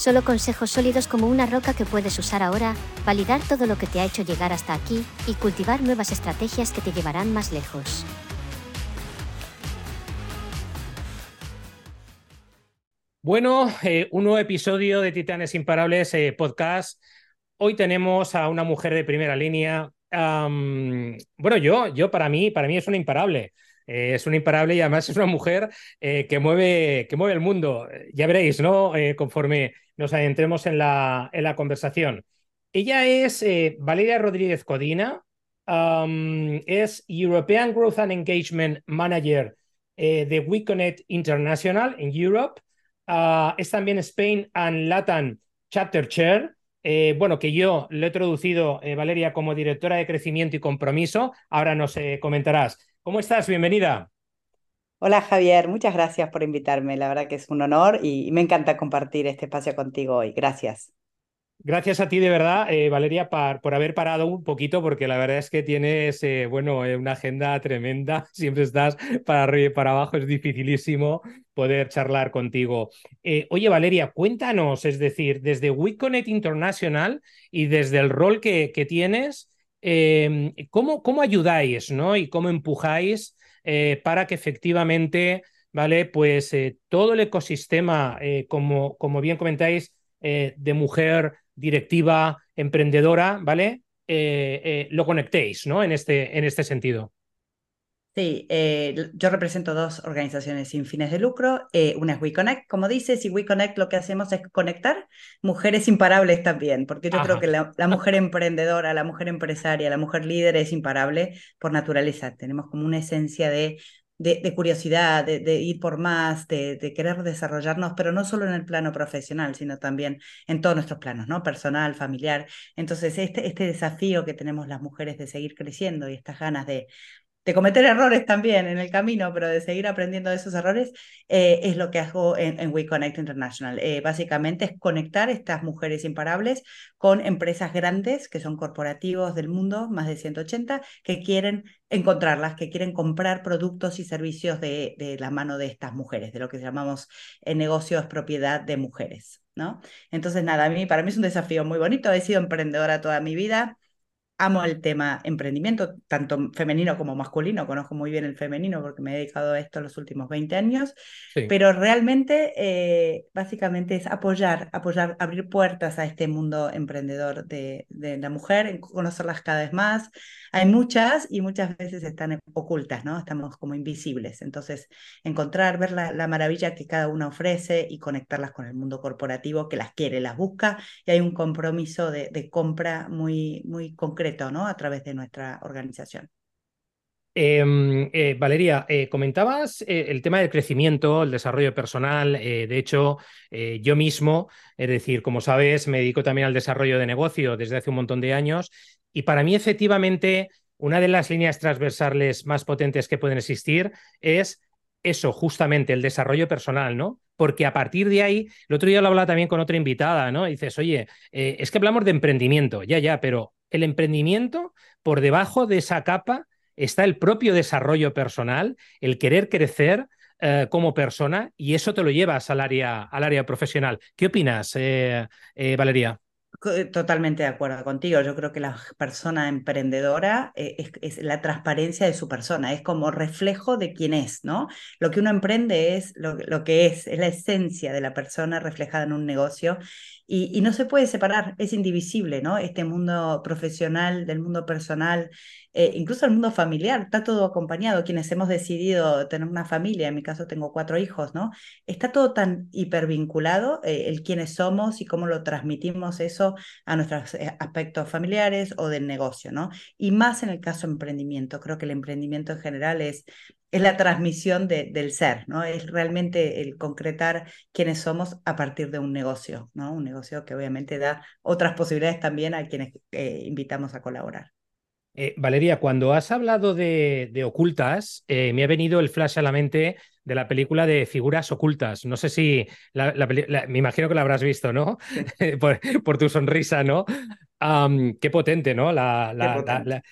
Solo consejos sólidos como una roca que puedes usar ahora, validar todo lo que te ha hecho llegar hasta aquí y cultivar nuevas estrategias que te llevarán más lejos. Bueno, eh, un nuevo episodio de Titanes Imparables eh, podcast. Hoy tenemos a una mujer de primera línea. bueno, yo, yo para mí, para mí es una imparable. Eh, es una imparable y además es una mujer que, mueve, que mueve el mundo. Ya veréis, ¿no? conforme nos adentremos en la, en la conversación. Ella es eh, Valeria Rodríguez Codina, es European Growth and Engagement Manager eh, de WeConnect International en Europe. Ah, es también Spain and Latin Chapter Chair. Eh, bueno, que yo le he traducido, Valeria, como directora de crecimiento y compromiso. Ahora nos comentarás. ¿Cómo estás? Bienvenida. Hola Javier, muchas gracias por invitarme. La verdad que es un honor y me encanta compartir este espacio contigo hoy. Gracias. Gracias a ti de verdad, eh, Valeria, por haber parado un poquito, porque la verdad es que tienes, eh, bueno, eh, una agenda tremenda. Siempre estás para arriba y para abajo, es dificilísimo poder charlar contigo. oye, Valeria, cuéntanos, es decir, desde WeConnect International y desde el rol que, que tienes, ¿cómo, ¿cómo ayudáis ¿no? y cómo empujáis eh, para que efectivamente, ¿vale? Pues eh, todo el ecosistema, eh, como, como bien comentáis, de mujer directiva, emprendedora, ¿vale? lo conectéis, ¿no? En este, en este sentido. Sí, yo represento dos organizaciones sin fines de lucro. una es WeConnect, como dices, y WeConnect lo que hacemos es conectar mujeres imparables también, porque yo creo que la, mujer emprendedora, la mujer empresaria, la mujer líder es imparable por naturaleza. Tenemos como una esencia de, de, curiosidad, de, ir por más, de, querer desarrollarnos, pero no solo en el plano profesional, sino también en todos nuestros planos, ¿no? Personal, familiar. Entonces, este, este desafío que tenemos las mujeres de seguir creciendo y estas ganas de, de cometer errores también en el camino, pero de seguir aprendiendo de esos errores, eh, es lo que hago en, en WeConnect International. Eh, básicamente es conectar estas mujeres imparables con empresas grandes, que son corporativos del mundo, más de 180, que quieren encontrarlas, que quieren comprar productos y servicios de, de la mano de estas mujeres, de lo que llamamos en negocios propiedad de mujeres. ¿no? Entonces, nada, a mí, para mí es un desafío muy bonito. He sido emprendedora toda mi vida amo el tema emprendimiento, tanto femenino como masculino, conozco muy bien el femenino porque me he dedicado a esto los últimos 20 años, pero realmente eh, básicamente es apoyar, apoyar, abrir puertas a este mundo emprendedor de, de, la mujer, conocerlas cada vez más. Hay muchas y muchas veces están ocultas, ¿no? Estamos como invisibles. Entonces, encontrar, ver la, la maravilla que cada una ofrece y conectarlas con el mundo corporativo que las quiere, las busca y hay un compromiso de, de compra muy, muy concreto A través de nuestra organización. Em, eh, Valeria, eh, comentabas eh, el tema del crecimiento, el desarrollo personal. de hecho, yo mismo, es decir, como sabes, me dedico también al desarrollo de negocio desde hace un montón de años. Y para mí, efectivamente, una de las líneas transversales más potentes que pueden existir es eso, justamente, el desarrollo personal, ¿no? Porque a partir de ahí, el otro día lo hablaba también con otra invitada, ¿no? dices, oye, es que hablamos de emprendimiento, ya, ya, pero el emprendimiento, por debajo de esa capa está el propio desarrollo personal, el querer crecer eh, como persona y eso te lo llevas al área, al área profesional. ¿Qué opinas, eh, eh, Valeria? Totalmente de acuerdo contigo. Yo creo que la persona emprendedora es, la transparencia de su persona, es como reflejo de quién es, ¿no? Lo que uno emprende es lo, lo que es, es la esencia de la persona reflejada en un negocio y, no se puede separar, es indivisible, ¿no? Este mundo profesional del mundo personal, eh, incluso el mundo familiar, está todo acompañado. Quienes hemos decidido tener una familia, en mi caso tengo cuatro hijos, ¿no? Está todo tan hipervinculado, eh, el quiénes somos y cómo lo transmitimos eso a nuestros eh, aspectos familiares o del negocio, ¿no? Y más en el caso emprendimiento. Creo que el emprendimiento en general es es la transmisión del ser, ¿no? Es realmente el concretar quiénes somos a partir de un negocio, ¿no? Un negocio que obviamente da otras posibilidades también a quienes eh, invitamos a colaborar. Eh, Valeria, cuando has hablado de, ocultas, eh, me ha venido el flash a la mente de la película de figuras ocultas. No sé si me imagino que la habrás visto, ¿no? por, tu sonrisa, ¿no? qué potente, ¿no? La,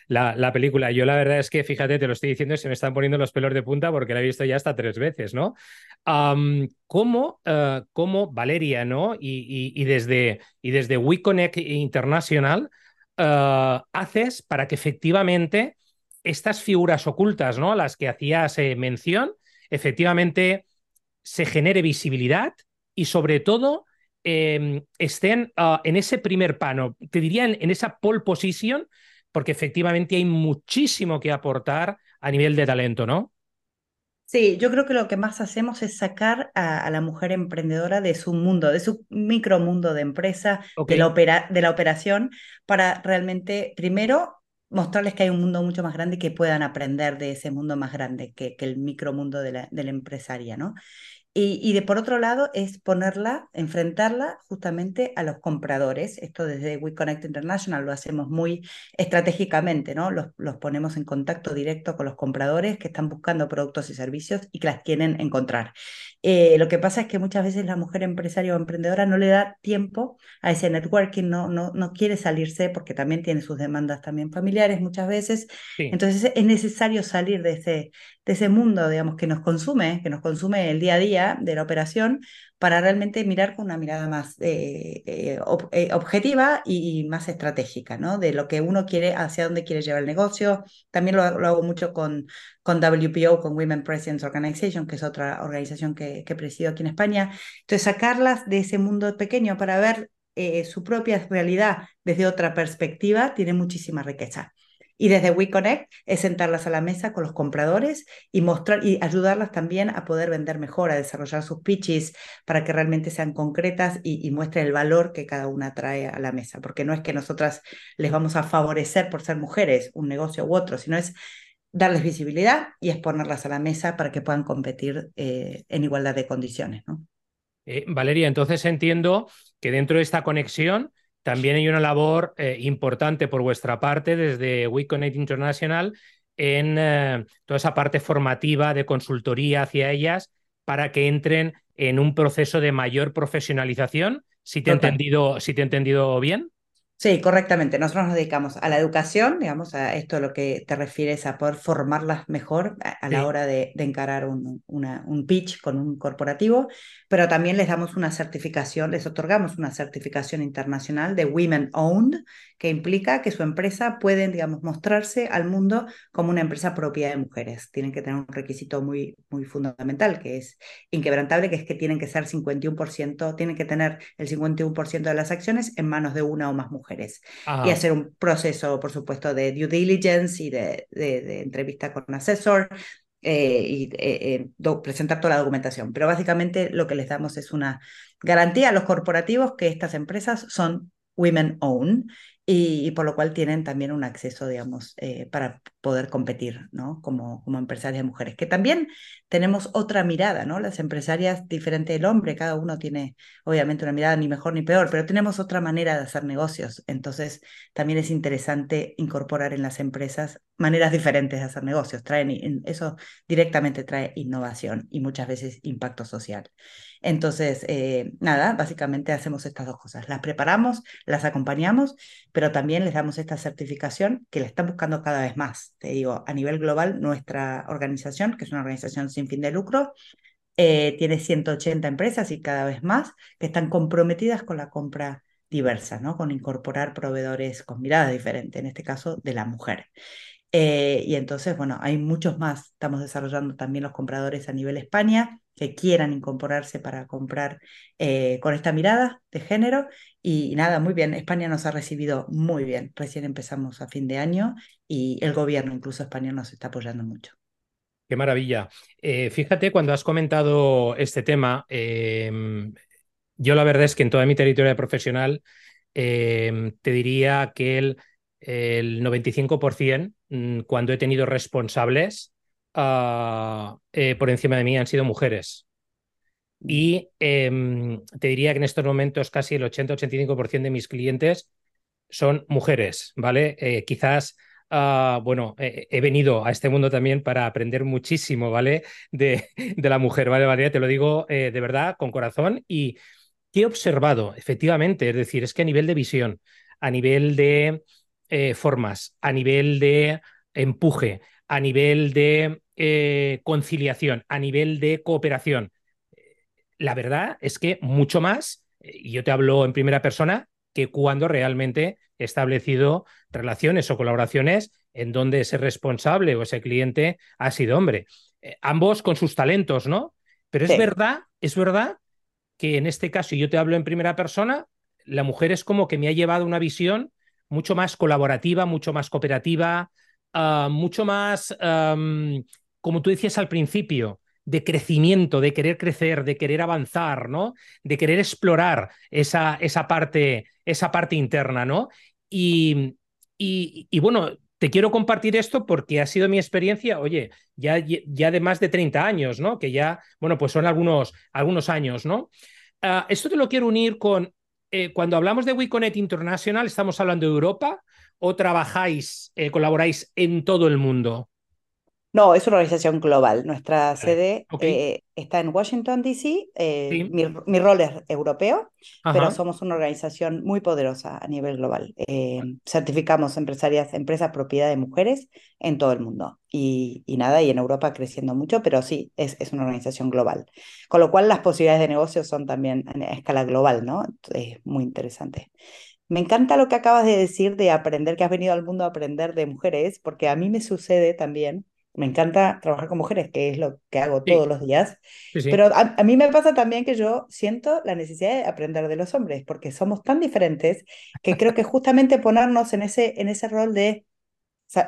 la, película. Yo la verdad es que, fíjate, te lo estoy diciendo y se me están poniendo los pelos de punta porque la he visto ya hasta tres veces, ¿no? ¿cómo, eh, ¿cómo, Valeria, ¿no? Y, y, desde, y desde WeConnect International eh, haces para que efectivamente estas figuras ocultas, ¿no? A las que hacías eh, mención, efectivamente se genere visibilidad y sobre todo Em, estén ah, en ese primer pano, te diría en, esa pole position, porque efectivamente hay muchísimo que aportar a nivel de talento, ¿no? Sí, yo creo que lo que más hacemos es sacar a, la mujer emprendedora de su mundo, de su micromundo de empresa, de, la de la operación, para realmente, primero, mostrarles que hay un mundo mucho más grande y que puedan aprender de ese mundo más grande que, que el micromundo de la, de la empresaria, ¿no? Y, de por otro lado es ponerla, enfrentarla justamente a los compradores. Esto desde WeConnect International lo hacemos muy estratégicamente, ¿no? Los, los, ponemos en contacto directo con los compradores que están buscando productos y servicios y que las quieren encontrar. Eh, lo que pasa es que muchas veces la mujer empresaria o emprendedora no le da tiempo a ese networking, no, no, no quiere salirse porque también tiene sus demandas también familiares muchas veces. Entonces es necesario salir de ese, de ese mundo, digamos, que nos consume, que nos consume el día a día de la operación para realmente mirar con una mirada más eh, eh, objetiva y, más estratégica, ¿no? De lo que uno quiere, hacia dónde quiere llevar el negocio. También lo, hago mucho con, con WPO, con Women Presidents Organization, que es otra organización que, que presido aquí en España. Entonces, sacarlas de ese mundo pequeño para ver su propia realidad desde otra perspectiva tiene muchísima riqueza. Y desde WeConnect es sentarlas a la mesa con los compradores y mostrar y ayudarlas también a poder vender mejor, a desarrollar sus pitches para que realmente sean concretas y, muestren el valor que cada una trae a la mesa. Porque no es que nosotras les vamos a favorecer por ser mujeres, un negocio u otro, sino es darles visibilidad y exponerlas a la mesa para que puedan competir eh, en igualdad de condiciones. ¿no? Eh, Valeria, entonces entiendo que dentro de esta conexión también hay una labor eh, importante por vuestra parte desde WeConnect International en eh, toda esa parte formativa de consultoría hacia ellas para que entren en un proceso de mayor profesionalización. Si te, he entendido, si te he entendido bien. Sí, correctamente. Nosotros nos dedicamos a la educación, digamos, a esto a lo que te refieres a poder formarlas mejor a, la hora de, encarar un, un, pitch con un corporativo, pero también les damos una certificación, les otorgamos una certificación internacional de Women Owned, que implica que su empresa puede, digamos, mostrarse al mundo como una empresa propia de mujeres. Tienen que tener un requisito muy, muy fundamental, que es inquebrantable, que es que tienen que ser 51%, tienen que tener el 51% de las acciones en manos de una o más mujeres y hacer un proceso, por supuesto, de due diligence y de, de, entrevista con un asesor. Eh, y eh, eh, presentar toda la documentación. Pero básicamente lo que les damos es una garantía a los corporativos que estas empresas son women owned y, por lo cual tienen también un acceso, digamos, eh, para poder competir, ¿no? Como, como empresarias mujeres, que también tenemos otra mirada, ¿no? Las empresarias, diferente del hombre, cada uno tiene, obviamente, una mirada ni mejor ni peor, pero tenemos otra manera de hacer negocios, entonces también es interesante incorporar en las empresas maneras diferentes de hacer negocios, traen, eso directamente trae innovación y muchas veces impacto social. Entonces, eh, nada, básicamente hacemos estas dos cosas. Las preparamos, las acompañamos, pero también les damos esta certificación que la están buscando cada vez más. Te digo, a nivel global, nuestra organización, que es una organización sin fin de lucro, eh, tiene 180 empresas y cada vez más que están comprometidas con la compra diversa, ¿no? Con incorporar proveedores con miradas diferentes, en este caso de la mujer. Eh, y entonces, bueno, hay muchos más. Estamos desarrollando también los compradores a nivel España que quieran incorporarse para comprar eh, con esta mirada de género. Y, nada, muy bien, España nos ha recibido muy bien. Recién empezamos a fin de año y el gobierno, incluso español, nos está apoyando mucho. Qué maravilla. Eh, fíjate, cuando has comentado este tema, em, yo la verdad es que en toda mi territorio profesional em, te diría que el, el 95%, mm, cuando he tenido responsables, eh, por encima de mí han sido mujeres. Mm. Y em, te diría que en estos momentos casi el 80-85% de mis clientes son mujeres, ¿vale? Eh, quizás Ah, bueno, he venido a este mundo también para aprender muchísimo, ¿vale? De, de la mujer, ¿vale, Valeria? Te lo digo eh, de verdad, con corazón. Y ¿qué he observado? Efectivamente, es decir, es que a nivel de visión, a nivel de eh, formas, a nivel de empuje, a nivel de eh, conciliación, a nivel de cooperación, la verdad es que mucho más, y yo te hablo en primera persona, que cuando realmente he establecido relaciones o colaboraciones en donde ese responsable o ese cliente ha sido hombre. Eh, ambos con sus talentos, ¿no? Pero es verdad, es verdad que en este caso, y yo te hablo en primera persona, la mujer es como que me ha llevado una visión mucho más colaborativa, mucho más cooperativa, ah, mucho más, como tú decías al principio, de crecimiento, de querer crecer, de querer avanzar, ¿no? De querer explorar esa, esa, parte, esa parte interna, ¿no? Y, y, bueno, te quiero compartir esto porque ha sido mi experiencia, oye, ya, ya de más de 30 años, ¿no? Que ya, bueno, pues son algunos, algunos años, ¿no? Ah, esto te lo quiero unir con, eh, cuando hablamos de WeConnect International, ¿estamos hablando de Europa o trabajáis, eh, colaboráis en todo el mundo? No, es una organización global. Nuestra sede eh, está en Washington, D.C. Eh, mi, rol es europeo, pero somos una organización muy poderosa a nivel global. Eh, certificamos empresarias, empresas propiedad de mujeres en todo el mundo. Y, nada, y en Europa creciendo mucho, pero sí, es, es, una organización global. Con lo cual las posibilidades de negocio son también a escala global, ¿no? Es muy interesante. Me encanta lo que acabas de decir de aprender, que has venido al mundo a aprender de mujeres, porque a mí me sucede también me encanta trabajar con mujeres, que es lo que hago todos los días. Pero a, mí me pasa también que yo siento la necesidad de aprender de los hombres, porque somos tan diferentes que creo que justamente ponernos en ese, en ese rol de...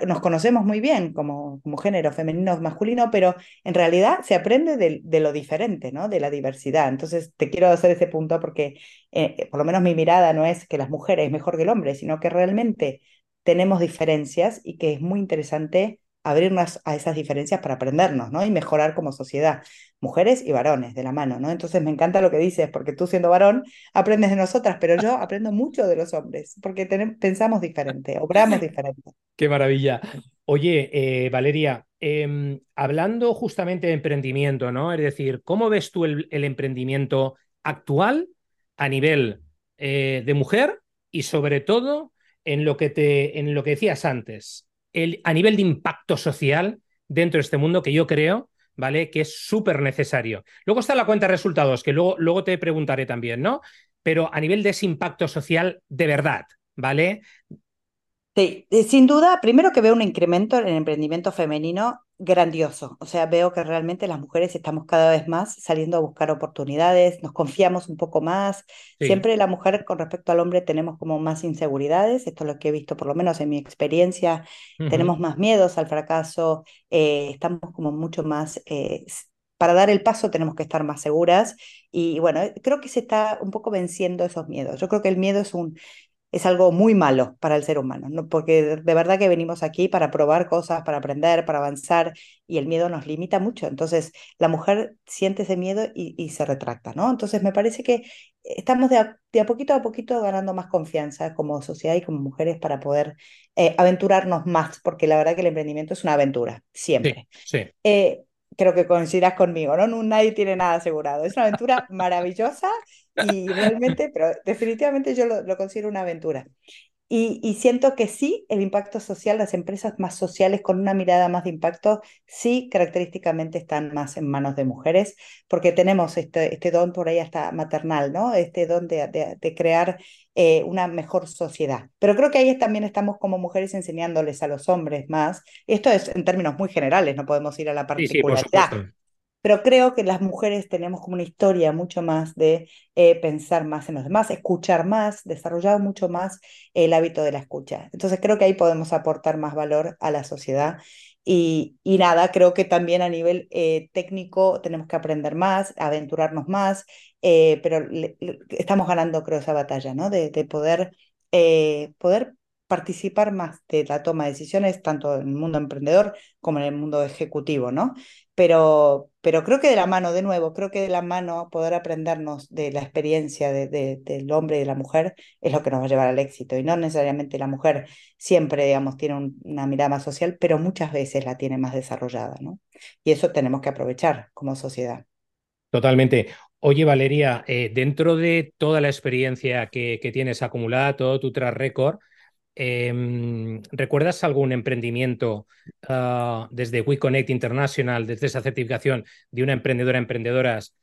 nos conocemos muy bien como, como género femenino o masculino, pero en realidad se aprende de, de, lo diferente, ¿no? de la diversidad. Entonces te quiero hacer ese punto porque eh, por lo menos mi mirada no es que las mujeres es mejor que el hombre, sino que realmente tenemos diferencias y que es muy interesante abrirnos a esas diferencias para aprendernos, ¿no? Y mejorar como sociedad, mujeres y varones de la mano, ¿no? Entonces me encanta lo que dices, porque tú siendo varón aprendes de nosotras, pero yo aprendo mucho de los hombres, porque pensamos diferente, obramos diferente. Qué maravilla. Oye, eh, Valeria, em, hablando justamente de emprendimiento, ¿no? Es decir, ¿cómo ves tú el, emprendimiento actual a nivel eh, de mujer y sobre todo en lo que te, en lo que decías antes, a nivel de impacto social dentro de este mundo que yo creo, ¿vale? Que es súper necesario. Luego está la cuenta de resultados, que luego, luego te preguntaré también, ¿no? Pero a nivel de ese impacto social de verdad, ¿vale? Sí, eh, sin duda, primero que veo un incremento en el emprendimiento femenino grandioso. O sea, veo que realmente las mujeres estamos cada vez más saliendo a buscar oportunidades, nos confiamos un poco más. Siempre la mujer con respecto al hombre tenemos como más inseguridades, esto es lo que he visto por lo menos en mi experiencia, tenemos más miedos al fracaso, eh, estamos como mucho más... Eh, para dar el paso tenemos que estar más seguras y bueno, creo que se está un poco venciendo esos miedos. Yo creo que el miedo es un, es algo muy malo para el ser humano, ¿no? porque de verdad que venimos aquí para probar cosas, para aprender, para avanzar, y el miedo nos limita mucho. Entonces, la mujer siente ese miedo y, se retracta, ¿no? Entonces, me parece que estamos de a, poquito a poquito ganando más confianza como sociedad y como mujeres para poder eh, aventurarnos más, porque la verdad que el emprendimiento es una aventura, siempre. Sí, eh, creo que coincidas conmigo, ¿no? Nadie tiene nada asegurado. Es una aventura maravillosa y realmente, pero definitivamente yo lo, considero una aventura. Y, y, siento que sí, el impacto social, las empresas más sociales con una mirada más de impacto, sí característicamente están más en manos de mujeres, porque tenemos este, este don por ahí hasta maternal, ¿no? Este don de, de, crear eh, una mejor sociedad. Pero creo que ahí también estamos como mujeres enseñándoles a los hombres más. Esto es en términos muy generales, no podemos ir a la particularidad. Sí, pero creo que las mujeres tenemos como una historia mucho más de eh, pensar más en los demás, escuchar más, desarrollar mucho más el hábito de la escucha. Entonces creo que ahí podemos aportar más valor a la sociedad. Y, y nada, creo que también a nivel eh, técnico tenemos que aprender más, aventurarnos más, eh, pero estamos ganando, creo, esa batalla, ¿no? De, de poder, poder participar más de la toma de decisiones, tanto en el mundo emprendedor como en el mundo ejecutivo, ¿no? Pero, pero creo que de la mano, de nuevo, creo que de la mano poder aprendernos de la experiencia de, del hombre y de la mujer es lo que nos va a llevar al éxito. Y no necesariamente la mujer siempre, digamos, tiene una mirada más social, pero muchas veces la tiene más desarrollada, ¿no? Y eso tenemos que aprovechar como sociedad. Totalmente. Oye, Valeria, eh, dentro de toda la experiencia que, que tienes acumulada, todo tu track record, Em, ¿Recuerdas algún emprendimiento ah, desde WeConnect International, desde esa certificación de una emprendedora emprendedoras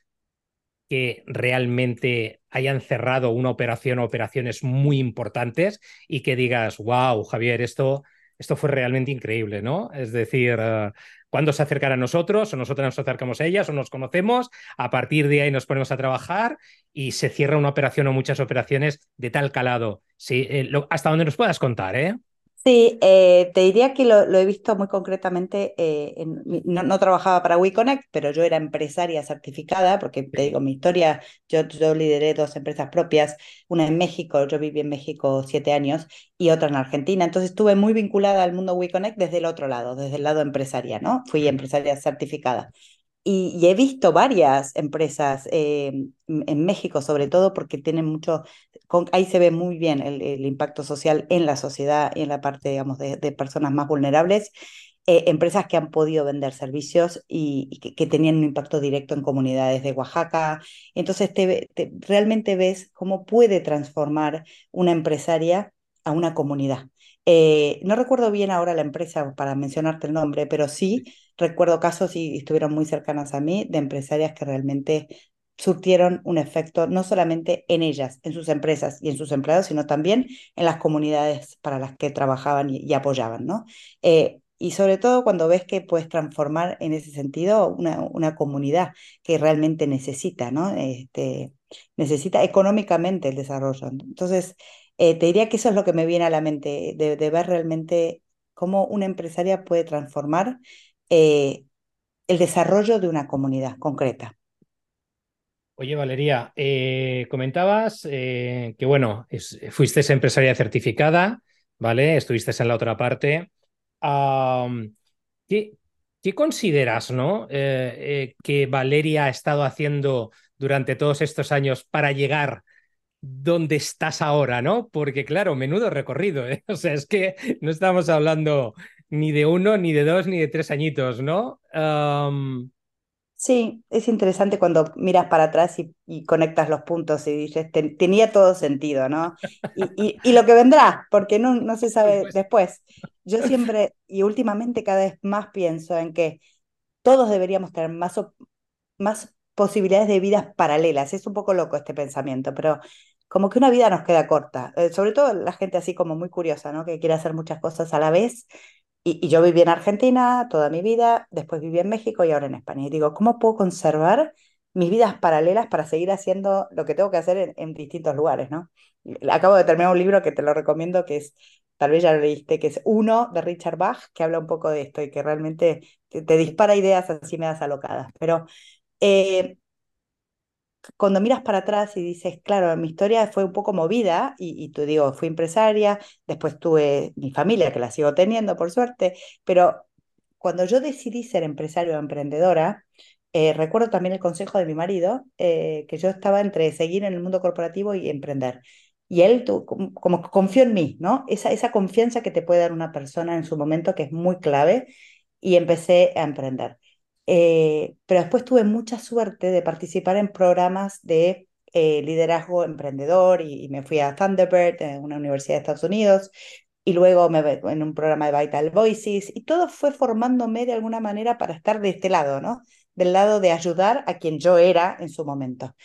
que realmente hayan cerrado una operación o operaciones muy importantes y que digas, wow, Javier, esto, esto fue realmente increíble, ¿no? Es decir, ah, cuando se acercan a nosotros o nosotros nos acercamos a ellas o nos conocemos, a partir de ahí nos ponemos a trabajar y se cierra una operación o muchas operaciones de tal calado. Eh, hasta donde nos puedas contar, ¿eh? Sí, eh, te diría que lo, he visto muy concretamente, eh, no, trabajaba para WeConnect, pero yo era empresaria certificada, porque te digo, mi historia, yo, yo lideré dos empresas propias, una en México, yo viví en México siete años, y otra en Argentina, entonces estuve muy vinculada al mundo WeConnect desde el otro lado, desde el lado empresaria, ¿no? Fui empresaria certificada. Y, he visto varias empresas eh, en México, sobre todo porque tienen mucho, ahí se ve muy bien el, impacto social en la sociedad y en la parte, digamos, de, personas más vulnerables. Eh, empresas que han podido vender servicios y, que, tenían un impacto directo en comunidades de Oaxaca. Entonces, te, realmente ves cómo puede transformar una empresaria a una comunidad. Eh, no recuerdo bien ahora la empresa para mencionarte el nombre, pero sí recuerdo casos y estuvieron muy cercanas a mí de empresarias que realmente surtieron un efecto no solamente en ellas, en sus empresas y en sus empleados, sino también en las comunidades para las que trabajaban y, apoyaban, ¿no? Eh, y sobre todo cuando ves que puedes transformar en ese sentido una, una comunidad que realmente necesita, ¿no? Este, necesita económicamente el desarrollo. Entonces, eh, te diría que eso es lo que me viene a la mente, de, ver realmente cómo una empresaria puede transformar eh, el desarrollo de una comunidad concreta. Oye, Valeria, eh, comentabas que, bueno, fuiste empresaria certificada, ¿vale? Estuviste en la otra parte. ¿qué, ¿qué, consideras, no? que Valeria ha estado haciendo durante todos estos años para llegar dónde estás ahora, ¿no? Porque claro, menudo recorrido, ¿eh? O sea, es que no estamos hablando ni de uno, ni de dos, ni de tres añitos, ¿no? Sí, es interesante cuando miras para atrás y, conectas los puntos y dices, tenía todo sentido, ¿no? Y, y, lo que vendrá, porque no, no se sabe después. Yo siempre y últimamente cada vez más pienso en que todos deberíamos tener más, más posibilidades de vidas paralelas. Es un poco loco este pensamiento, pero como que una vida nos queda corta. Eh, sobre todo la gente así como muy curiosa, ¿no? Que quiere hacer muchas cosas a la vez. Y, yo viví en Argentina toda mi vida, después viví en México y ahora en España. Y digo, ¿cómo puedo conservar mis vidas paralelas para seguir haciendo lo que tengo que hacer en, distintos lugares, ¿no? Acabo de terminar un libro que te lo recomiendo, que es, tal vez ya lo leíste, que es Uno de Richard Bach, que habla un poco de esto y que realmente te, te dispara ideas así me das alocadas. Pero eh, cuando miras para atrás y dices, claro, mi historia fue un poco movida y, y tú digo, fui empresaria, después tuve mi familia, que la sigo teniendo por suerte, pero cuando yo decidí ser empresario o emprendedora, eh, recuerdo también el consejo de mi marido, eh, que yo estaba entre seguir en el mundo corporativo y emprender. Y él como, como confió en mí, ¿no? Esa, esa confianza que te puede dar una persona en su momento que es muy clave y empecé a emprender. Eh, pero después tuve mucha suerte de participar en programas de eh, liderazgo emprendedor y, me fui a Thunderbird, en una universidad de Estados Unidos, y luego me, en un programa de Vital Voices, y todo fue formándome de alguna manera para estar de este lado, ¿no? Del lado de ayudar a quien yo era en su momento.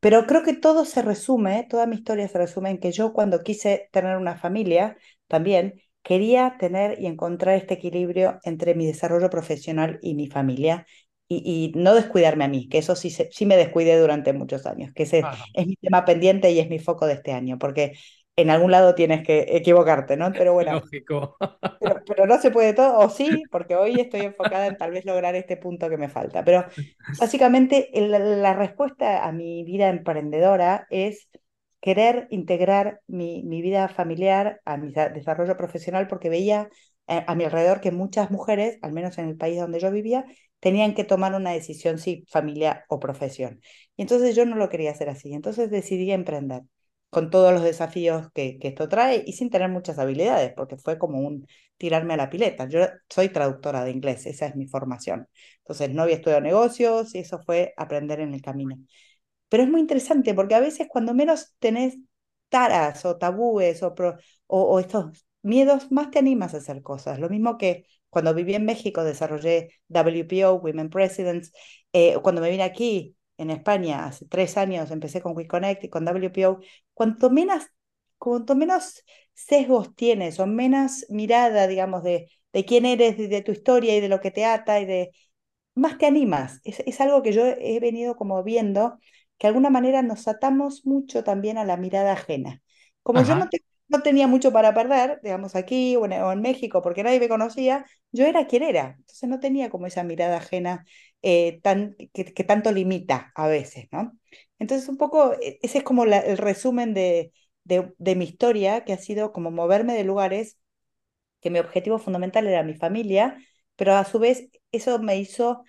Pero creo que todo se resume, toda mi historia se resume en que yo cuando quise tener una familia, también quería tener y encontrar este equilibrio entre mi desarrollo profesional y mi familia y, no descuidarme a mí, que eso sí, sí me descuidé durante muchos años, que ese es mi tema pendiente y es mi foco de este año, porque en algún lado tienes que equivocarte, ¿no? Pero bueno, Lógico. Pero, no se puede todo, o sí, porque hoy estoy enfocada en tal vez lograr este punto que me falta. Pero básicamente la respuesta a mi vida emprendedora es querer integrar mi, mi vida familiar a mi desarrollo profesional porque veía eh, a mi alrededor que muchas mujeres, al menos en el país donde yo vivía, tenían que tomar una decisión si familia o profesión. Y entonces yo no lo quería hacer así. Entonces decidí emprender con todos los desafíos que, que, esto trae y sin tener muchas habilidades, porque fue como un tirarme a la pileta. Yo soy traductora de inglés, esa es mi formación. Entonces no había estudiado negocios y eso fue aprender en el camino. Pero es muy interesante porque a veces cuando menos tenés taras o tabúes o, o, estos miedos, más te animas a hacer cosas. Lo mismo que cuando viví en México desarrollé WPO, Women Presidents, eh, cuando me vine aquí en España hace tres años, empecé con WeConnect y con WPO, cuanto menos, cuanto menos sesgos tienes o menos mirada, digamos, de, de quién eres, de, tu historia y de lo que te ata y de, más te animas. Es, es algo que yo he venido como viendo que de alguna manera nos atamos mucho también a la mirada ajena. Como yo no, no, tenía mucho para perder, digamos aquí o en, México, porque nadie me conocía, yo era quien era. Entonces no tenía como esa mirada ajena eh, tan, que, tanto limita a veces, ¿no? Entonces un poco, e, ese es como el resumen de, de, de mi historia, que ha sido como moverme de lugares que mi objetivo fundamental era mi familia, pero a su vez eso me hizo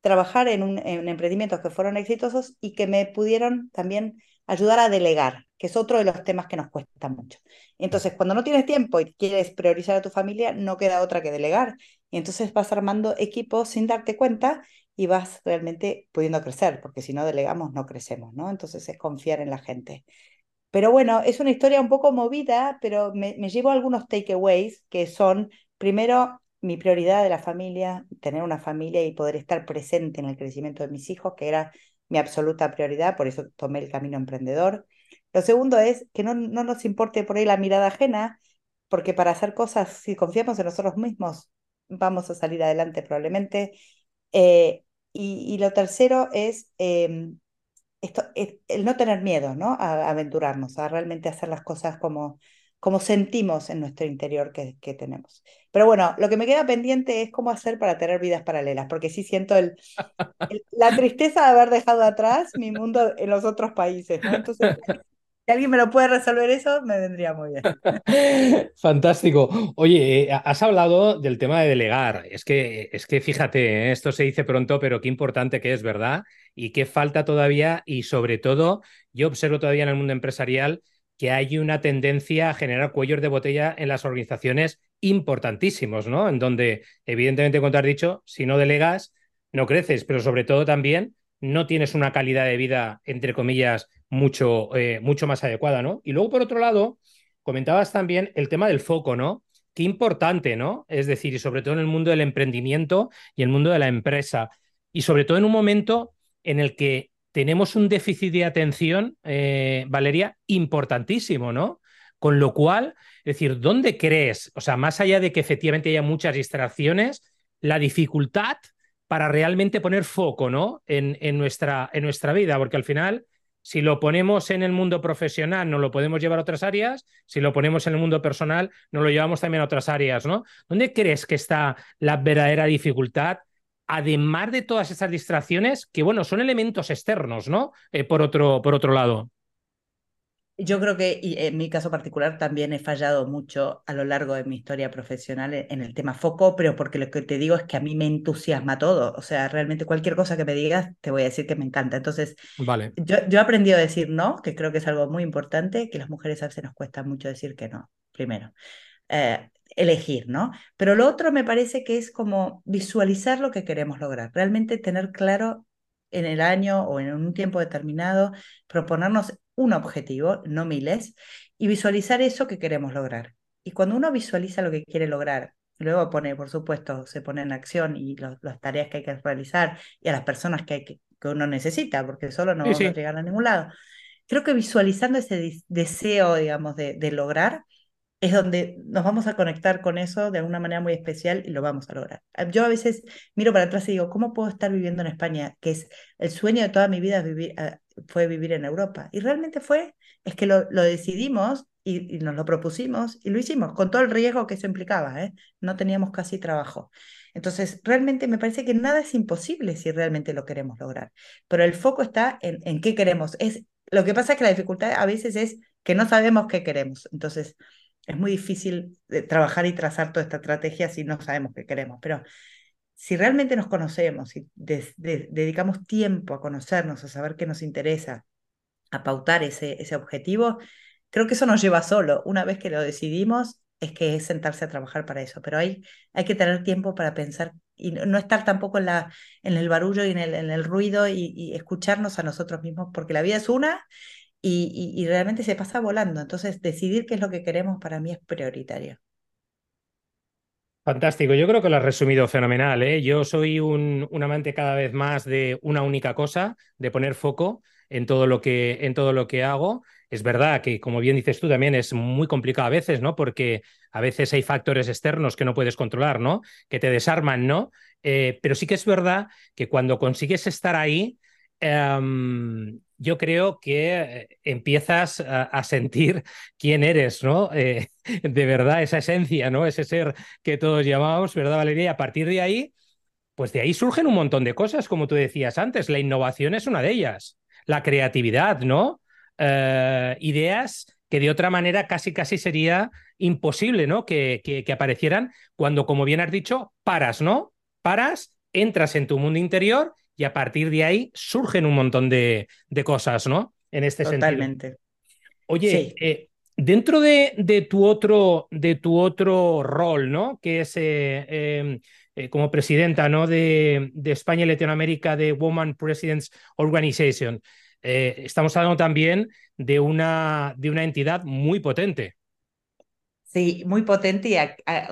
trabajar en, un, en emprendimientos que fueron exitosos y que me pudieron también ayudar a delegar, que es otro de los temas que nos cuesta mucho. Entonces, cuando no tienes tiempo y quieres priorizar a tu familia, no queda otra que delegar. Y entonces vas armando equipos sin darte cuenta y vas realmente pudiendo crecer, porque si no delegamos no crecemos, ¿no? Entonces es confiar en la gente. Pero bueno, es una historia un poco movida, pero me, me llevo algunos takeaways que son, primero, mi prioridad de la familia, tener una familia y poder estar presente en el crecimiento de mis hijos, que era mi absoluta prioridad, por eso tomé el camino emprendedor. Lo segundo es que no, no nos importe por ahí la mirada ajena, porque para hacer cosas, si confiamos en nosotros mismos, vamos a salir adelante probablemente. Eh, y, lo tercero es em, esto, el no tener miedo, ¿no? Aventurarnos, a realmente hacer las cosas como, como sentimos en nuestro interior que, tenemos. Pero bueno, lo que me queda pendiente es cómo hacer para tener vidas paralelas, porque sí siento el, la tristeza de haber dejado atrás mi mundo en los otros países. Entonces, si alguien me lo puede resolver eso, me vendría muy bien. Fantástico. Oye, eh, has hablado del tema de delegar. Es que, es que fíjate, ¿eh? esto se dice pronto, pero qué importante que es, ¿verdad? Y qué falta todavía. Y sobre todo, yo observo todavía en el mundo empresarial que hay una tendencia a generar cuellos de botella en las organizaciones importantísimos, ¿no? En donde, evidentemente, como te has dicho, si no delegas, no creces, pero sobre todo también no tienes una calidad de vida, entre comillas, mucho, eh, mucho más adecuada, ¿no? Y luego, por otro lado, comentabas también el tema del foco, ¿no? Qué importante, ¿no? Es decir, y sobre todo en el mundo del emprendimiento y el mundo de la empresa. Y sobre todo en un momento en el que tenemos un déficit de atención, eh, Valeria, importantísimo, ¿no? Con lo cual, es decir, ¿dónde crees? O sea, más allá de que efectivamente haya muchas distracciones, la dificultad para realmente poner foco, ¿no? En, en, nuestra, en nuestra vida, porque al final, si lo ponemos en el mundo profesional, no lo podemos llevar a otras áreas, si lo ponemos en el mundo personal, no lo llevamos también a otras áreas, ¿no? ¿Dónde crees que está la verdadera dificultad además de todas esas distracciones, que bueno, son elementos externos, ¿no? Eh, por, otro, por otro lado. Yo creo que en mi caso particular también he fallado mucho a lo largo de mi historia profesional en el tema foco, pero porque lo que te digo es que a mí me entusiasma todo. O sea, realmente cualquier cosa que me digas, te voy a decir que me encanta. Entonces, vale. yo, yo he aprendido a decir no, que creo que es algo muy importante, que las mujeres a veces nos cuesta mucho decir que no, primero. Eh, elegir, ¿no? Pero lo otro me parece que es como visualizar lo que queremos lograr, realmente tener claro en el año o en un tiempo determinado, proponernos un objetivo, no miles, y visualizar eso que queremos lograr. Y cuando uno visualiza lo que quiere lograr, luego pone, por supuesto, se pone en acción y las tareas que hay que realizar y a las personas que, hay que, uno necesita, porque solo no vamos a llegar a ningún lado. Creo que visualizando ese deseo, digamos, de, de lograr, es donde nos vamos a conectar con eso de alguna manera muy especial y lo vamos a lograr. Ah, yo a veces miro para atrás y digo, ¿cómo puedo estar viviendo en España? Que es el sueño de toda mi vida vivir, ah, fue vivir en Europa. Y realmente fue, es que lo, lo decidimos y, nos lo propusimos y lo hicimos, con todo el riesgo que eso implicaba. ¿eh? No teníamos casi trabajo. Entonces, realmente me parece que nada es imposible si realmente lo queremos lograr. Pero el foco está en, en qué queremos. Es lo que pasa es que la dificultad a veces es que no sabemos qué queremos. Entonces, es muy difícil eh, trabajar y trazar toda esta estrategia si no sabemos qué queremos. Pero si realmente nos conocemos y dedicamos tiempo a conocernos, a saber qué nos interesa, a pautar ese, ese objetivo, creo que eso nos lleva solo. Una vez que lo decidimos, es que es sentarse a trabajar para eso. Pero hay, hay que tener tiempo para pensar y no estar tampoco en, la, en el barullo y en el, en el ruido y, escucharnos a nosotros mismos, porque la vida es una y, realmente se pasa volando. Entonces, decidir qué es lo que queremos para mí es prioritario. Fantástico, yo creo que lo has resumido fenomenal. ¿eh? Yo soy un, un, amante cada vez más de una única cosa, de poner foco en todo lo que, en todo lo que hago. Es verdad que, como bien dices tú, también es muy complicado a veces, ¿no? Porque a veces hay factores externos que no puedes controlar, ¿no? Que te desarman, ¿no? Eh, pero sí que es verdad que cuando consigues estar ahí, em, yo creo que eh, empiezas a, sentir quién eres, ¿no? Eh, de verdad, esa esencia, ¿no? Ese ser que todos llamamos, ¿verdad, Valeria? Y a partir de ahí, pues de ahí surgen un montón de cosas, como tú decías antes. La innovación es una de ellas, la creatividad, ¿no? Eh, ideas que de otra manera casi casi sería imposible, ¿no? Que, que, que aparecieran cuando, como bien has dicho, paras, ¿no? Paras, entras en tu mundo interior y a partir de ahí surgen un montón de, de cosas, ¿no? En este Totalmente. Oye, eh, dentro de, de, tu otro, de tu otro rol, ¿no? Que es eh, em, eh, como presidenta, ¿no? De, de, España y Latinoamérica de Woman Presidents Organization. estamos hablando también de una, de una entidad muy potente. Sí, muy potente y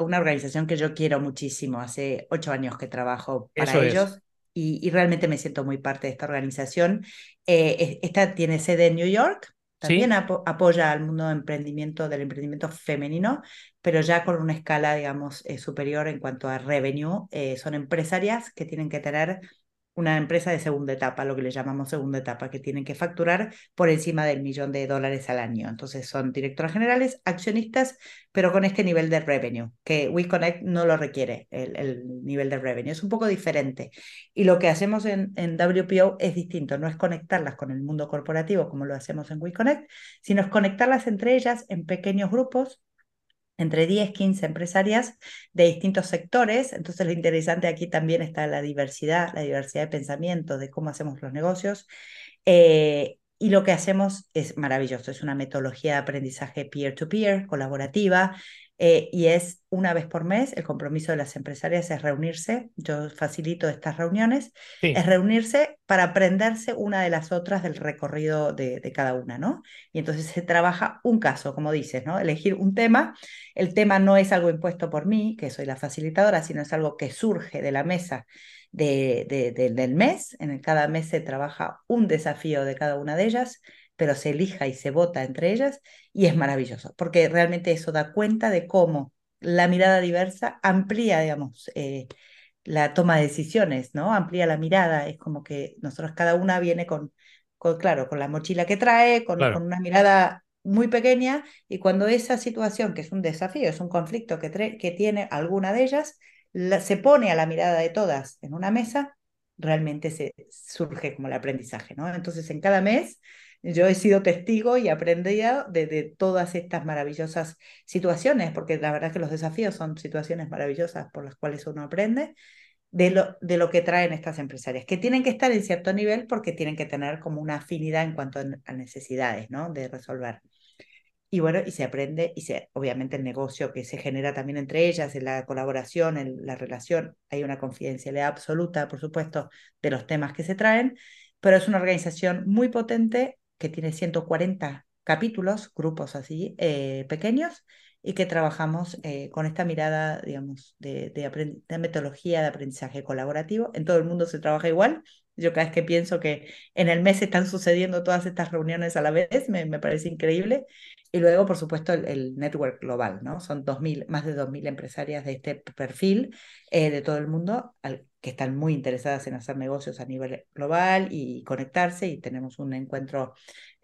una organización que yo quiero muchísimo. Hace ocho años que trabajo para ellos y, realmente me siento muy parte de esta organización. Eh, esta tiene sede en New York, también apoya al mundo de emprendimiento, del emprendimiento femenino, pero ya con una escala, digamos, eh, superior en cuanto a revenue. Eh, son empresarias que tienen que tener una empresa de segunda etapa, lo que le llamamos segunda etapa, que tienen que facturar por encima del millón de dólares al año. Entonces son directoras generales, accionistas, pero con este nivel de revenue, que WeConnect no lo requiere, el, nivel de revenue. Es un poco diferente. Y lo que hacemos en, en WPO es distinto, no es conectarlas con el mundo corporativo como lo hacemos en WeConnect, sino es conectarlas entre ellas en pequeños grupos entre 10, 15 empresarias de distintos sectores. Entonces lo interesante aquí también está la diversidad, la diversidad de pensamiento, de cómo hacemos los negocios. Eh, y lo que hacemos es maravilloso, es una metodología de aprendizaje peer-to-peer, colaborativa, eh, y es una vez por mes, el compromiso de las empresarias es reunirse, yo facilito estas reuniones, es reunirse para aprenderse una de las otras del recorrido de, de, cada una, ¿no? Y entonces se trabaja un caso, como dices, ¿no? Elegir un tema, el tema no es algo impuesto por mí, que soy la facilitadora, sino es algo que surge de la mesa de, de, del mes, en el cada mes se trabaja un desafío de cada una de ellas, pero se elija y se vota entre ellas y es maravilloso, porque realmente eso da cuenta de cómo la mirada diversa amplía, digamos, eh, la toma de decisiones, ¿no? Amplía la mirada, es como que nosotros cada una viene con, con claro, con la mochila que trae, con, con, una mirada muy pequeña y cuando esa situación, que es un desafío, es un conflicto que, que tiene alguna de ellas, se pone a la mirada de todas en una mesa, realmente se surge como el aprendizaje, ¿no? Entonces en cada mes yo he sido testigo y aprendido de, de, todas estas maravillosas situaciones, porque la verdad que los desafíos son situaciones maravillosas por las cuales uno aprende de lo, de lo que traen estas empresarias, que tienen que estar en cierto nivel porque tienen que tener como una afinidad en cuanto a necesidades, ¿no? De resolver. Y bueno, y se aprende, y se, obviamente el negocio que se genera también entre ellas, en la colaboración, en la relación, hay una confidencialidad absoluta, por supuesto, de los temas que se traen, pero es una organización muy potente que tiene 140 capítulos, grupos así eh, pequeños, y que trabajamos eh, con esta mirada, digamos, de, de, metodología de aprendizaje colaborativo. En todo el mundo se trabaja igual. Yo cada vez que pienso que en el mes están sucediendo todas estas reuniones a la vez, me, me parece increíble. Y luego, por supuesto, el, network global, ¿no? Son 2000, más de 2.000 empresarias de este perfil eh, de todo el mundo que están muy interesadas en hacer negocios a nivel global y conectarse. Y tenemos un encuentro,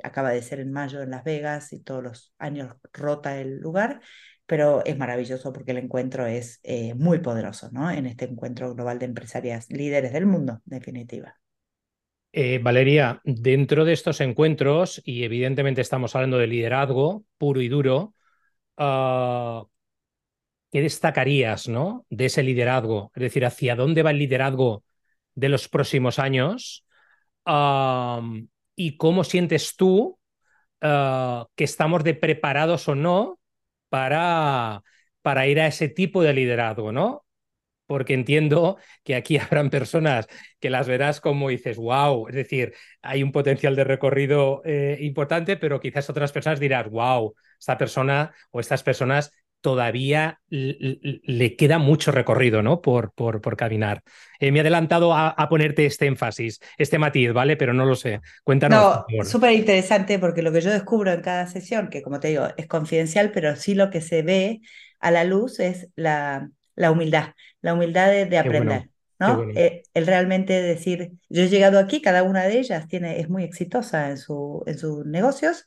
acaba de ser en mayo en Las Vegas y todos los años rota el lugar, pero es maravilloso porque el encuentro es eh, muy poderoso, ¿no? En este encuentro global de empresarias líderes del mundo, definitiva. Eh, Valeria, dentro de estos encuentros, y evidentemente estamos hablando de liderazgo puro y duro, uh, ¿qué destacarías ¿no? de ese liderazgo? Es decir, ¿hacia dónde va el liderazgo de los próximos años? Uh, ¿Y cómo sientes tú uh, que estamos de preparados o no para, para ir a ese tipo de liderazgo? ¿no? porque entiendo que aquí habrán personas que las verás como dices, wow, es decir, hay un potencial de recorrido eh, importante, pero quizás otras personas dirás, wow, esta persona o estas personas todavía le queda mucho recorrido ¿no? por, por, por caminar. Eh, me he adelantado a, a, ponerte este énfasis, este matiz, ¿vale? Pero no lo sé. Cuéntanos. No, súper interesante porque lo que yo descubro en cada sesión, que como te digo, es confidencial, pero sí lo que se ve a la luz es la, la humildad, la humildad de, aprender. ¿no? Eh, el realmente decir, yo he llegado aquí, cada una de ellas tiene, es muy exitosa en, su, en sus negocios,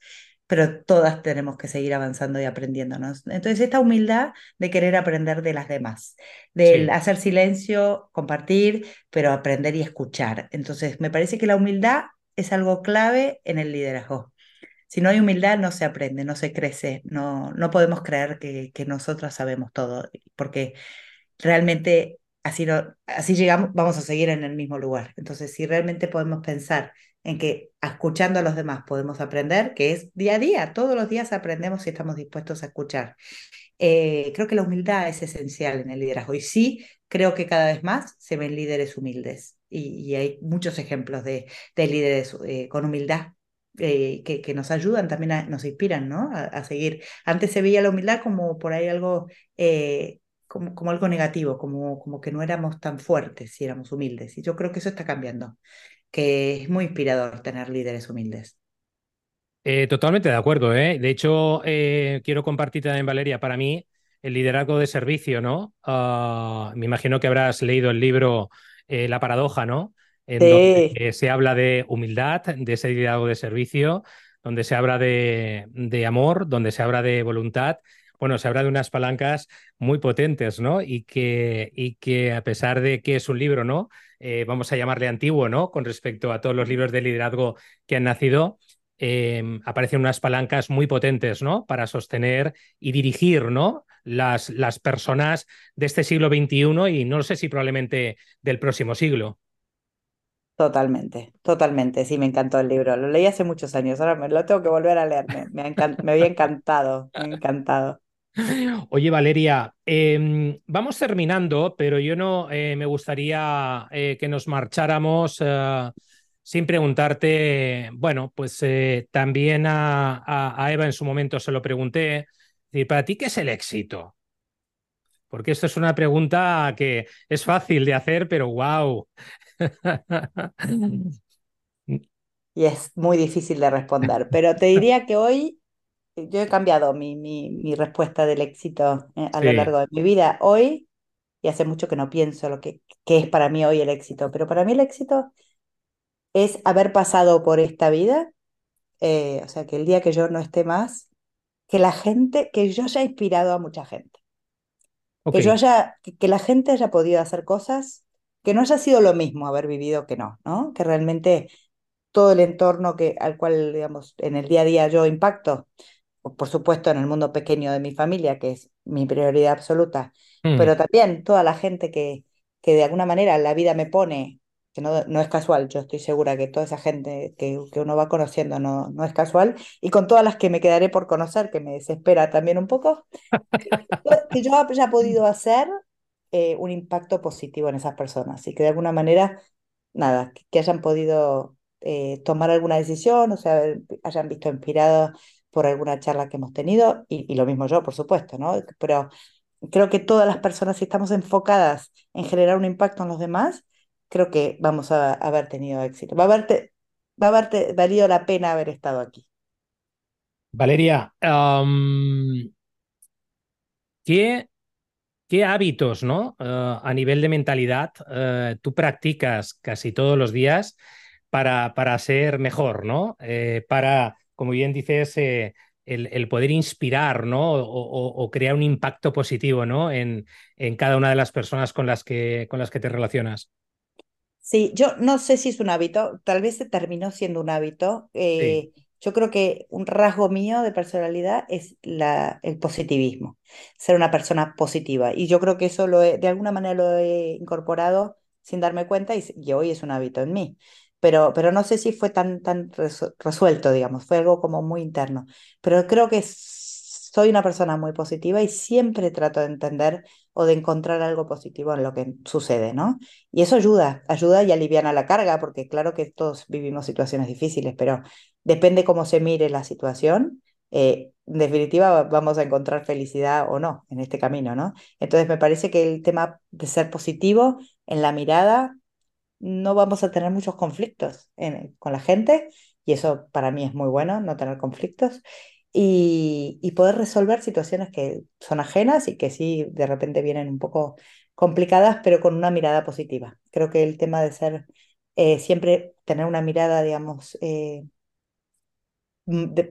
pero todas tenemos que seguir avanzando y aprendiéndonos. Entonces, esta humildad de querer aprender de las demás, de hacer silencio, compartir, pero aprender y escuchar. Entonces, me parece que la humildad es algo clave en el liderazgo. Si no hay humildad, no se aprende, no se crece, no, no podemos creer que, que nosotros sabemos todo, porque realmente así, no, así llegamos, vamos a seguir en el mismo lugar. Entonces, si realmente podemos pensar en que escuchando a los demás podemos aprender, que es día a día, todos los días aprendemos si estamos dispuestos a escuchar. Eh, creo que la humildad es esencial en el liderazgo y sí, creo que cada vez más se ven líderes humildes y, hay muchos ejemplos de, de líderes eh, con humildad eh, que, que, nos ayudan, también nos inspiran ¿no? A, seguir. Antes se veía la humildad como por ahí algo como, algo negativo, como, como que no éramos tan fuertes si éramos humildes. Y yo creo que eso está cambiando, que es muy inspirador tener líderes humildes. Eh, totalmente de acuerdo. ¿eh? De hecho, eh, quiero compartir también, Valeria, para mí, el liderazgo de servicio, ¿no? Uh, me imagino que habrás leído el libro eh, La paradoja, ¿no? En sí. donde se habla de humildad, de ese liderazgo de servicio, donde se habla de, de amor, donde se habla de voluntad bueno, se habla de unas palancas muy potentes, ¿no? Y que, y que a pesar de que es un libro, ¿no? Eh, vamos a llamarle antiguo, ¿no? Con respecto a todos los libros de liderazgo que han nacido, eh, aparecen unas palancas muy potentes, ¿no? Para sostener y dirigir, ¿no? Las, las personas de este siglo XXI y no sé si probablemente del próximo siglo. Totalmente, totalmente. Sí, me encantó el libro. Lo leí hace muchos años. Ahora me lo tengo que volver a leer. Me, me, me había encantado, me ha encantado. Oye, Valeria, eh, vamos terminando, pero yo no eh, me gustaría eh, que nos marcháramos eh, sin preguntarte, bueno, pues también a, a, a, Eva en su momento se lo pregunté, decir, ¿para ti qué es el éxito? Porque esto es una pregunta que es fácil de hacer, pero wow. y es muy difícil de responder, pero te diría que hoy yo he cambiado mi, mi, mi respuesta del éxito eh, a sí. lo largo de mi vida. Hoy, y hace mucho que no pienso lo que, que es para mí hoy el éxito, pero para mí el éxito es haber pasado por esta vida, eh, o sea, que el día que yo no esté más, que la gente, que yo haya inspirado a mucha gente. Okay. Que yo haya, que la gente haya podido hacer cosas, que no haya sido lo mismo haber vivido que no, ¿no? Que realmente todo el entorno que, al cual, digamos, en el día a día yo impacto, por supuesto en el mundo pequeño de mi familia, que es mi prioridad absoluta, mm. pero también toda la gente que, que de alguna manera la vida me pone, que no, no es casual, yo estoy segura que toda esa gente que, que uno va conociendo no, no es casual, y con todas las que me quedaré por conocer, que me desespera también un poco, que yo haya podido hacer eh, un impacto positivo en esas personas y que de alguna manera, nada, que hayan podido eh, tomar alguna decisión, o sea, hayan visto inspirados por alguna charla que hemos tenido, y, lo mismo yo, por supuesto, ¿no? Pero creo que todas las personas, si estamos enfocadas en generar un impacto en los demás, creo que vamos a, haber tenido éxito. Va a haberte, va a haberte valido la pena haber estado aquí. Valeria, ¿qué, ¿qué, hábitos, ¿no? Uh, a nivel de mentalidad, uh, tú practicas casi todos los días para, para ser mejor, ¿no? Eh, para como bien dices, eh, el, el, poder inspirar ¿no? O, o, o, crear un impacto positivo ¿no? en, en cada una de las personas con las que, con las que te relacionas. Sí, yo no sé si es un hábito, tal vez se terminó siendo un hábito. Eh, yo creo que un rasgo mío de personalidad es la, el positivismo, ser una persona positiva. Y yo creo que eso lo de alguna manera lo he incorporado sin darme cuenta y, hoy es un hábito en mí. Pero, pero no sé si fue tan, tan resuelto, digamos, fue algo como muy interno. Pero creo que soy una persona muy positiva y siempre trato de entender o de encontrar algo positivo en lo que sucede, ¿no? Y eso ayuda, ayuda y aliviana la carga, porque claro que todos vivimos situaciones difíciles, pero depende cómo se mire la situación, eh, en definitiva vamos a encontrar felicidad o no en este camino, ¿no? Entonces me parece que el tema de ser positivo en la mirada, no vamos a tener muchos conflictos con la gente, y eso para mí es muy bueno, no tener conflictos, y, poder resolver situaciones que son ajenas y que sí de repente vienen un poco complicadas, pero con una mirada positiva. Creo que el tema de ser eh, siempre tener una mirada, digamos, eh,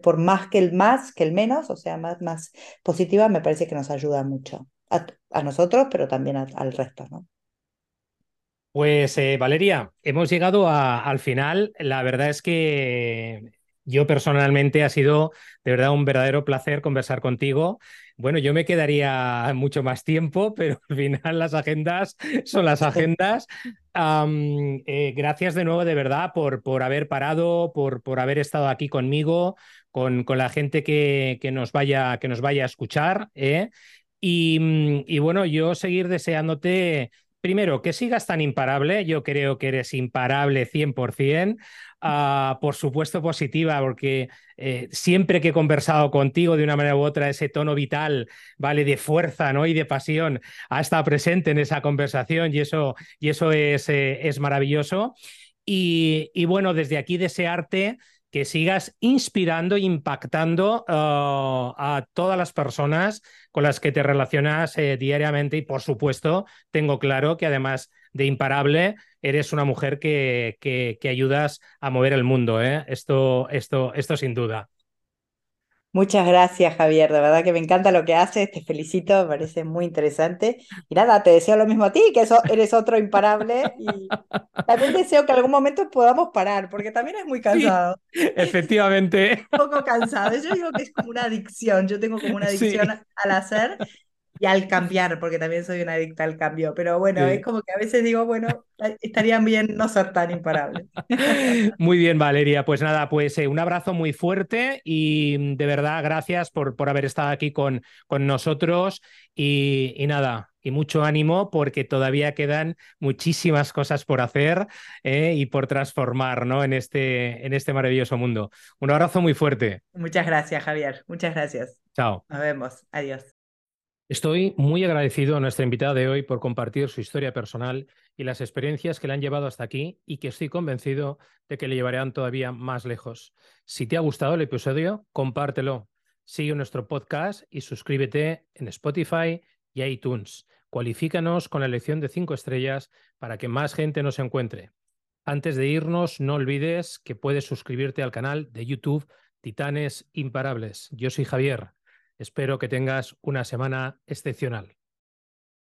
por más que el más, que el menos, o sea, más, más positiva, me parece que nos ayuda mucho a nosotros, pero también al resto, ¿no? Pues eh, Valeria, hemos llegado al final. La verdad es que yo personalmente ha sido de verdad un verdadero placer conversar contigo. Bueno, yo me quedaría mucho más tiempo, pero al final las agendas son las agendas. Eh, gracias de nuevo, de verdad, por, por haber parado, por, por haber estado aquí conmigo, con, con la gente que, que, nos vaya, que nos vaya a escuchar. ¿eh? Y, y bueno, yo seguir deseándote primero, que sigas tan imparable. Yo creo que eres imparable 100%. Ah, por supuesto, positiva, porque eh, siempre que he conversado contigo de una manera u otra, ese tono vital, ¿vale? De fuerza ¿no? y de pasión ha estado presente en esa conversación y eso, y eso es, eh, es maravilloso. Y, y bueno, desde aquí desearte que sigas inspirando e impactando uh, a todas las personas con las que te relacionas eh, diariamente y por supuesto tengo claro que además de imparable eres una mujer que, que, que ayudas a mover el mundo. ¿eh? Esto, esto, esto sin duda. Muchas gracias, Javier. De verdad que me encanta lo que haces. Te felicito, me parece muy interesante. Y nada, te deseo lo mismo a ti, que eso, eres otro imparable. Y también deseo que algún momento podamos parar, porque también es muy cansado. efectivamente. Un poco cansado. Yo digo que es como una adicción. Yo tengo como una adicción al hacer y al cambiar, porque también soy una adicta al cambio. Pero bueno, es como que a veces digo, bueno, estarían bien no ser tan imparables. Muy bien, Valeria. Pues nada, pues eh, un abrazo muy fuerte y mm, de verdad gracias por, por haber estado aquí con, con nosotros y, y nada, y mucho ánimo porque todavía quedan muchísimas cosas por hacer eh, y por transformar ¿no? en, este, en este maravilloso mundo. Un abrazo muy fuerte. Muchas gracias, Javier. Muchas gracias. Chao. Nos vemos. Adiós. Estoy muy agradecido a nuestra invitada de hoy por compartir su historia personal y las experiencias que le han llevado hasta aquí y que estoy convencido de que le llevarán todavía más lejos. Si te ha gustado el episodio, compártelo. Sigue nuestro podcast y suscríbete en Spotify y iTunes. Cualifícanos con la elección de cinco estrellas para que más gente nos encuentre. Antes de irnos, no olvides que puedes suscribirte al canal de YouTube Titanes Imparables. Yo soy Javier. Espero que tengas una semana excepcional.